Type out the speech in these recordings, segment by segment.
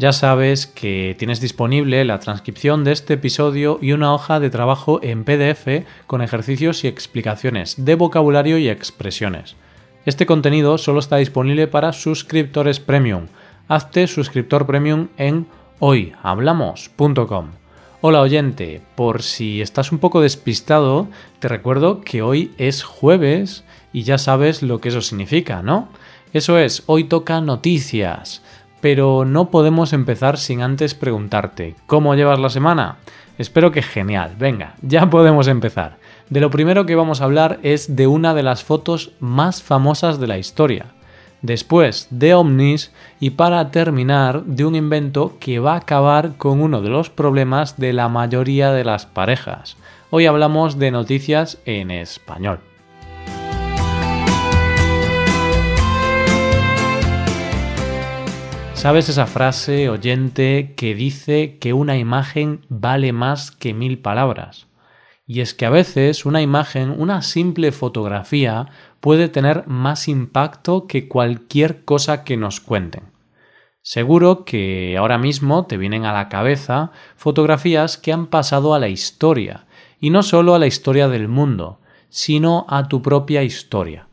ya sabes que tienes disponible la transcripción de este episodio y una hoja de trabajo en PDF con ejercicios y explicaciones de vocabulario y expresiones. Este contenido solo está disponible para suscriptores premium. Hazte suscriptor premium en hoyhablamos.com. Hola oyente, por si estás un poco despistado, te recuerdo que hoy es jueves y ya sabes lo que eso significa, ¿no? Eso es, hoy toca noticias. Pero no podemos empezar sin antes preguntarte, ¿cómo llevas la semana? Espero que genial. Venga, ya podemos empezar. De lo primero que vamos a hablar es de una de las fotos más famosas de la historia. Después de ovnis y para terminar de un invento que va a acabar con uno de los problemas de la mayoría de las parejas. Hoy hablamos de noticias en español. ¿Sabes esa frase oyente que dice que una imagen vale más que mil palabras? Y es que a veces una imagen, una simple fotografía, puede tener más impacto que cualquier cosa que nos cuenten. Seguro que ahora mismo te vienen a la cabeza fotografías que han pasado a la historia, y no solo a la historia del mundo, sino a tu propia historia.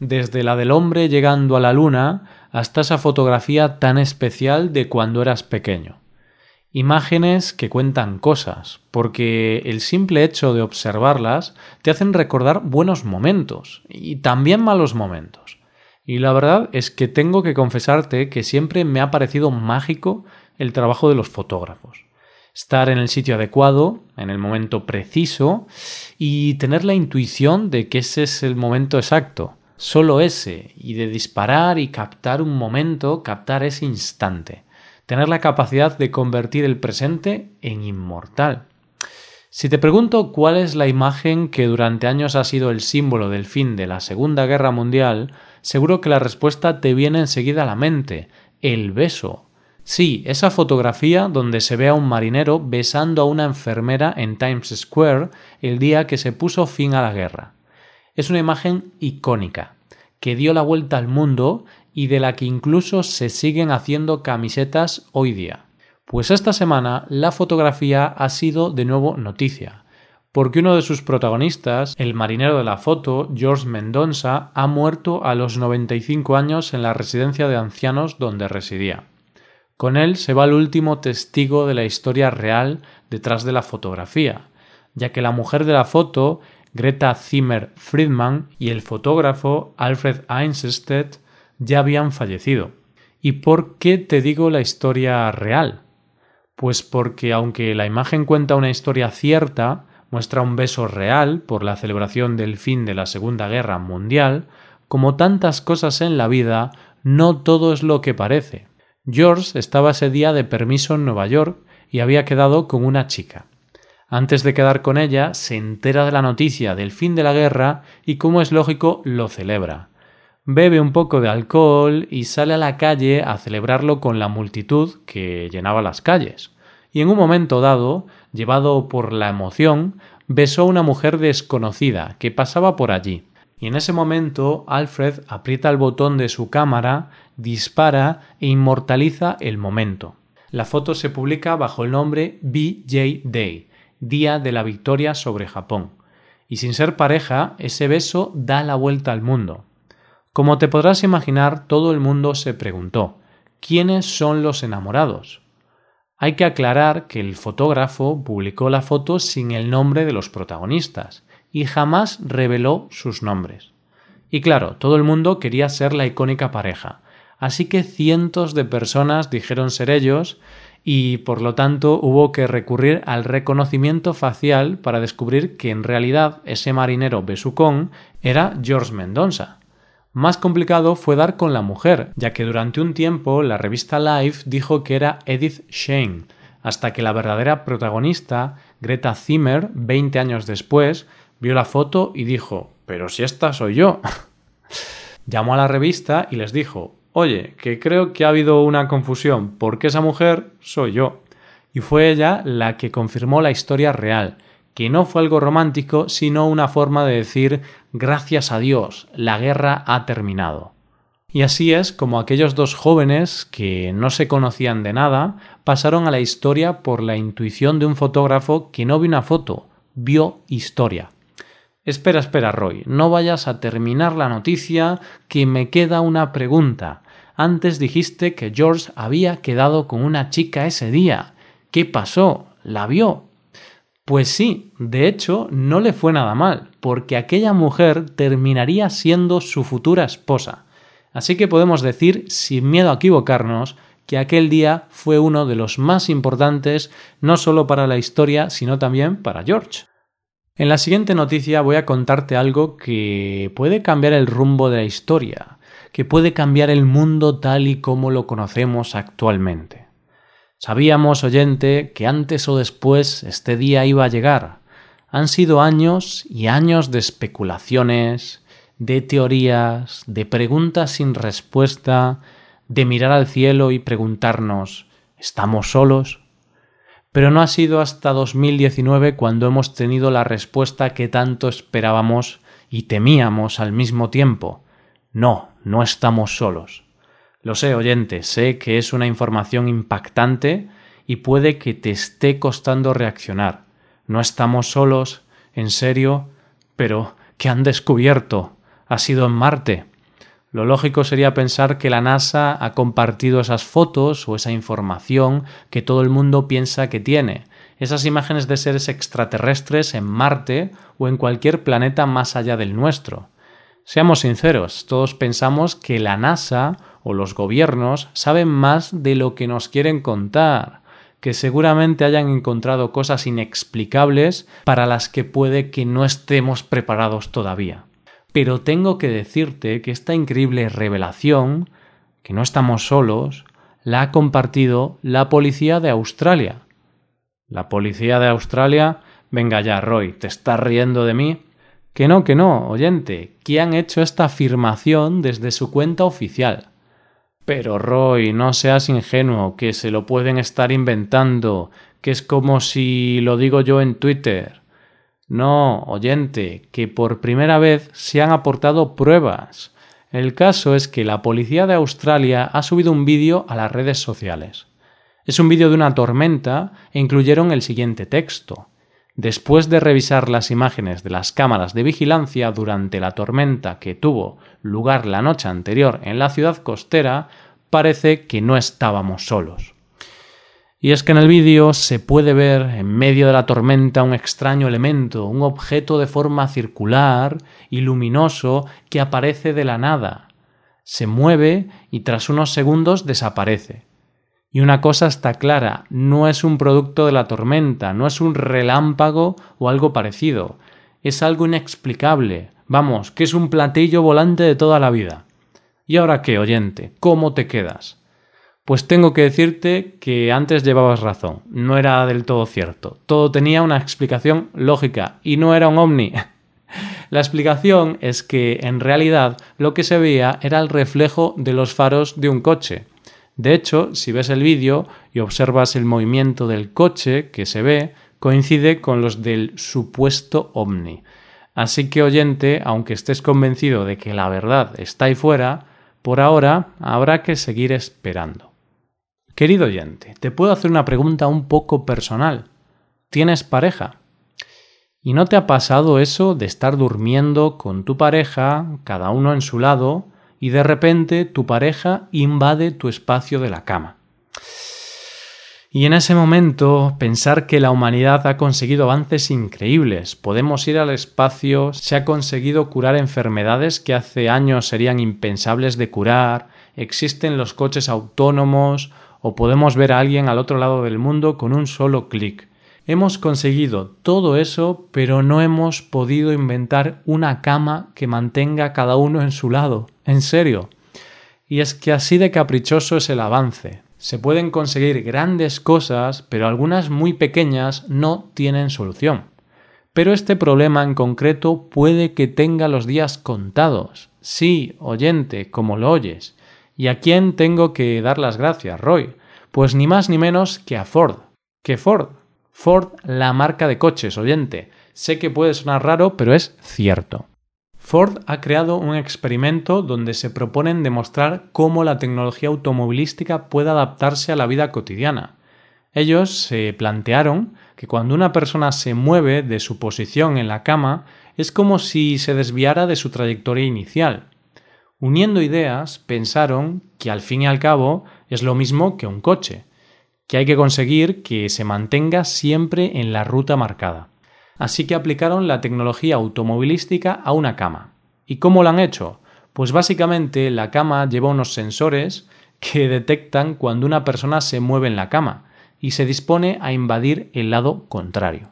Desde la del hombre llegando a la luna hasta esa fotografía tan especial de cuando eras pequeño. Imágenes que cuentan cosas, porque el simple hecho de observarlas te hacen recordar buenos momentos y también malos momentos. Y la verdad es que tengo que confesarte que siempre me ha parecido mágico el trabajo de los fotógrafos. Estar en el sitio adecuado, en el momento preciso y tener la intuición de que ese es el momento exacto solo ese, y de disparar y captar un momento, captar ese instante, tener la capacidad de convertir el presente en inmortal. Si te pregunto cuál es la imagen que durante años ha sido el símbolo del fin de la Segunda Guerra Mundial, seguro que la respuesta te viene enseguida a la mente, el beso. Sí, esa fotografía donde se ve a un marinero besando a una enfermera en Times Square el día que se puso fin a la guerra. Es una imagen icónica, que dio la vuelta al mundo y de la que incluso se siguen haciendo camisetas hoy día. Pues esta semana la fotografía ha sido de nuevo noticia, porque uno de sus protagonistas, el marinero de la foto, George Mendonça, ha muerto a los 95 años en la residencia de ancianos donde residía. Con él se va el último testigo de la historia real detrás de la fotografía, ya que la mujer de la foto Greta Zimmer Friedman y el fotógrafo Alfred Einstein ya habían fallecido. ¿Y por qué te digo la historia real? Pues porque aunque la imagen cuenta una historia cierta, muestra un beso real por la celebración del fin de la Segunda Guerra Mundial, como tantas cosas en la vida, no todo es lo que parece. George estaba ese día de permiso en Nueva York y había quedado con una chica. Antes de quedar con ella, se entera de la noticia del fin de la guerra y, como es lógico, lo celebra. Bebe un poco de alcohol y sale a la calle a celebrarlo con la multitud que llenaba las calles. Y en un momento dado, llevado por la emoción, besó a una mujer desconocida que pasaba por allí. Y en ese momento Alfred aprieta el botón de su cámara, dispara e inmortaliza el momento. La foto se publica bajo el nombre BJ Day día de la victoria sobre Japón. Y sin ser pareja, ese beso da la vuelta al mundo. Como te podrás imaginar, todo el mundo se preguntó ¿quiénes son los enamorados? Hay que aclarar que el fotógrafo publicó la foto sin el nombre de los protagonistas y jamás reveló sus nombres. Y claro, todo el mundo quería ser la icónica pareja, así que cientos de personas dijeron ser ellos y por lo tanto hubo que recurrir al reconocimiento facial para descubrir que en realidad ese marinero besucón era George Mendonça. Más complicado fue dar con la mujer, ya que durante un tiempo la revista Life dijo que era Edith Shane, hasta que la verdadera protagonista, Greta Zimmer, 20 años después, vio la foto y dijo, pero si esta soy yo. Llamó a la revista y les dijo, oye, que creo que ha habido una confusión, porque esa mujer soy yo. Y fue ella la que confirmó la historia real, que no fue algo romántico, sino una forma de decir gracias a Dios, la guerra ha terminado. Y así es como aquellos dos jóvenes que no se conocían de nada pasaron a la historia por la intuición de un fotógrafo que no vio una foto, vio historia. Espera, espera, Roy, no vayas a terminar la noticia, que me queda una pregunta. Antes dijiste que George había quedado con una chica ese día. ¿Qué pasó? ¿La vio? Pues sí, de hecho, no le fue nada mal, porque aquella mujer terminaría siendo su futura esposa. Así que podemos decir, sin miedo a equivocarnos, que aquel día fue uno de los más importantes no solo para la historia, sino también para George. En la siguiente noticia voy a contarte algo que puede cambiar el rumbo de la historia, que puede cambiar el mundo tal y como lo conocemos actualmente. Sabíamos, oyente, que antes o después este día iba a llegar. Han sido años y años de especulaciones, de teorías, de preguntas sin respuesta, de mirar al cielo y preguntarnos ¿estamos solos? Pero no ha sido hasta 2019 cuando hemos tenido la respuesta que tanto esperábamos y temíamos al mismo tiempo. No, no estamos solos. Lo sé, oyente, sé que es una información impactante y puede que te esté costando reaccionar. No estamos solos, en serio, pero ¿qué han descubierto? ha sido en Marte. Lo lógico sería pensar que la NASA ha compartido esas fotos o esa información que todo el mundo piensa que tiene, esas imágenes de seres extraterrestres en Marte o en cualquier planeta más allá del nuestro. Seamos sinceros, todos pensamos que la NASA o los gobiernos saben más de lo que nos quieren contar, que seguramente hayan encontrado cosas inexplicables para las que puede que no estemos preparados todavía. Pero tengo que decirte que esta increíble revelación, que no estamos solos, la ha compartido la policía de Australia. La policía de Australia, venga ya, Roy, ¿te estás riendo de mí? Que no, que no, oyente, que han hecho esta afirmación desde su cuenta oficial. Pero Roy, no seas ingenuo, que se lo pueden estar inventando, que es como si lo digo yo en Twitter. No, oyente, que por primera vez se han aportado pruebas. El caso es que la policía de Australia ha subido un vídeo a las redes sociales. Es un vídeo de una tormenta e incluyeron el siguiente texto. Después de revisar las imágenes de las cámaras de vigilancia durante la tormenta que tuvo lugar la noche anterior en la ciudad costera, parece que no estábamos solos. Y es que en el vídeo se puede ver en medio de la tormenta un extraño elemento, un objeto de forma circular y luminoso que aparece de la nada. Se mueve y tras unos segundos desaparece. Y una cosa está clara, no es un producto de la tormenta, no es un relámpago o algo parecido, es algo inexplicable, vamos, que es un platillo volante de toda la vida. ¿Y ahora qué, oyente? ¿Cómo te quedas? Pues tengo que decirte que antes llevabas razón, no era del todo cierto. Todo tenía una explicación lógica y no era un ovni. La explicación es que en realidad lo que se veía era el reflejo de los faros de un coche. De hecho, si ves el vídeo y observas el movimiento del coche que se ve, coincide con los del supuesto ovni. Así que oyente, aunque estés convencido de que la verdad está ahí fuera, por ahora habrá que seguir esperando. Querido oyente, te puedo hacer una pregunta un poco personal. ¿Tienes pareja? ¿Y no te ha pasado eso de estar durmiendo con tu pareja, cada uno en su lado, y de repente tu pareja invade tu espacio de la cama? Y en ese momento pensar que la humanidad ha conseguido avances increíbles, podemos ir al espacio, se ha conseguido curar enfermedades que hace años serían impensables de curar, existen los coches autónomos o podemos ver a alguien al otro lado del mundo con un solo clic. Hemos conseguido todo eso, pero no hemos podido inventar una cama que mantenga cada uno en su lado. En serio. Y es que así de caprichoso es el avance. Se pueden conseguir grandes cosas, pero algunas muy pequeñas no tienen solución. Pero este problema en concreto puede que tenga los días contados. Sí, oyente, como lo oyes. ¿Y a quién tengo que dar las gracias, Roy? Pues ni más ni menos que a Ford. ¿Qué Ford? Ford, la marca de coches, oyente. Sé que puede sonar raro, pero es cierto. Ford ha creado un experimento donde se proponen demostrar cómo la tecnología automovilística puede adaptarse a la vida cotidiana. Ellos se plantearon que cuando una persona se mueve de su posición en la cama es como si se desviara de su trayectoria inicial. Uniendo ideas, pensaron que al fin y al cabo es lo mismo que un coche, que hay que conseguir que se mantenga siempre en la ruta marcada así que aplicaron la tecnología automovilística a una cama. ¿Y cómo lo han hecho? Pues básicamente la cama lleva unos sensores que detectan cuando una persona se mueve en la cama y se dispone a invadir el lado contrario.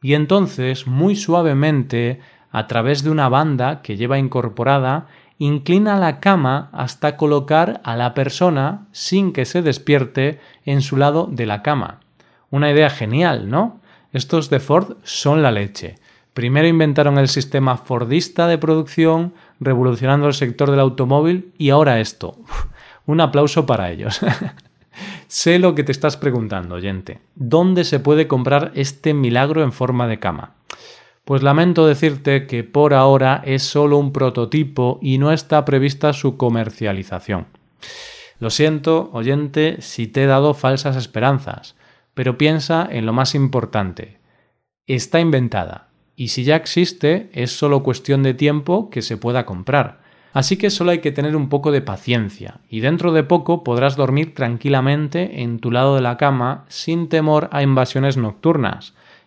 Y entonces, muy suavemente, a través de una banda que lleva incorporada, inclina la cama hasta colocar a la persona sin que se despierte en su lado de la cama. Una idea genial, ¿no? Estos de Ford son la leche. Primero inventaron el sistema Fordista de producción, revolucionando el sector del automóvil, y ahora esto. un aplauso para ellos. sé lo que te estás preguntando, oyente. ¿Dónde se puede comprar este milagro en forma de cama? Pues lamento decirte que por ahora es solo un prototipo y no está prevista su comercialización. Lo siento, oyente, si te he dado falsas esperanzas. Pero piensa en lo más importante. Está inventada, y si ya existe, es solo cuestión de tiempo que se pueda comprar. Así que solo hay que tener un poco de paciencia, y dentro de poco podrás dormir tranquilamente en tu lado de la cama sin temor a invasiones nocturnas.